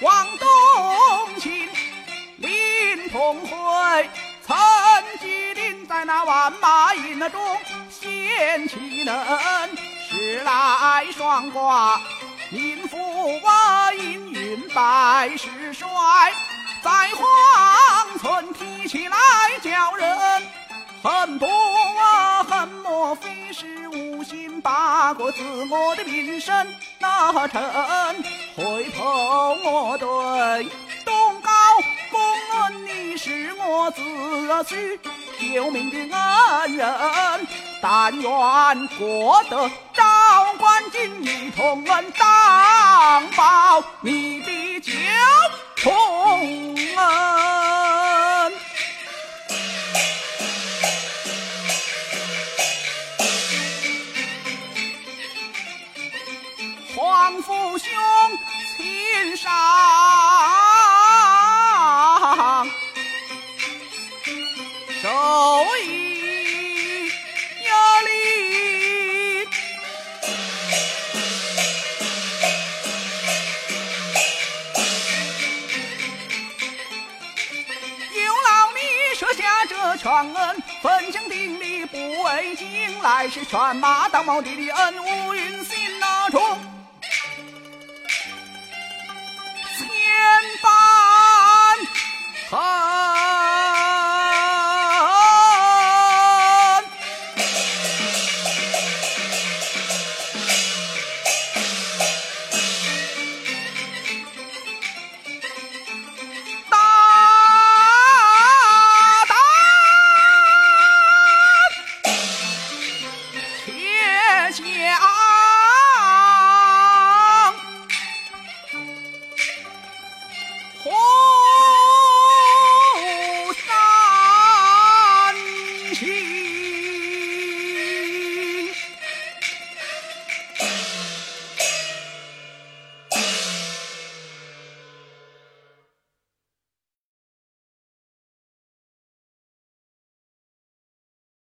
王东青，林同辉，曾记令在那万马营中，献奇能，时来双挂，明富啊，英云白石衰，在荒村提起来叫人，恨不啊恨，莫非是无心，八个字，我的名声那成。回头我对东高公恩你是我子婿。救命的恩人，但愿过得赵官金一同恩，当报你的救重恩。皇父兄全恩，分清定礼不为金，来世犬马当毛地的恩，乌云心那中。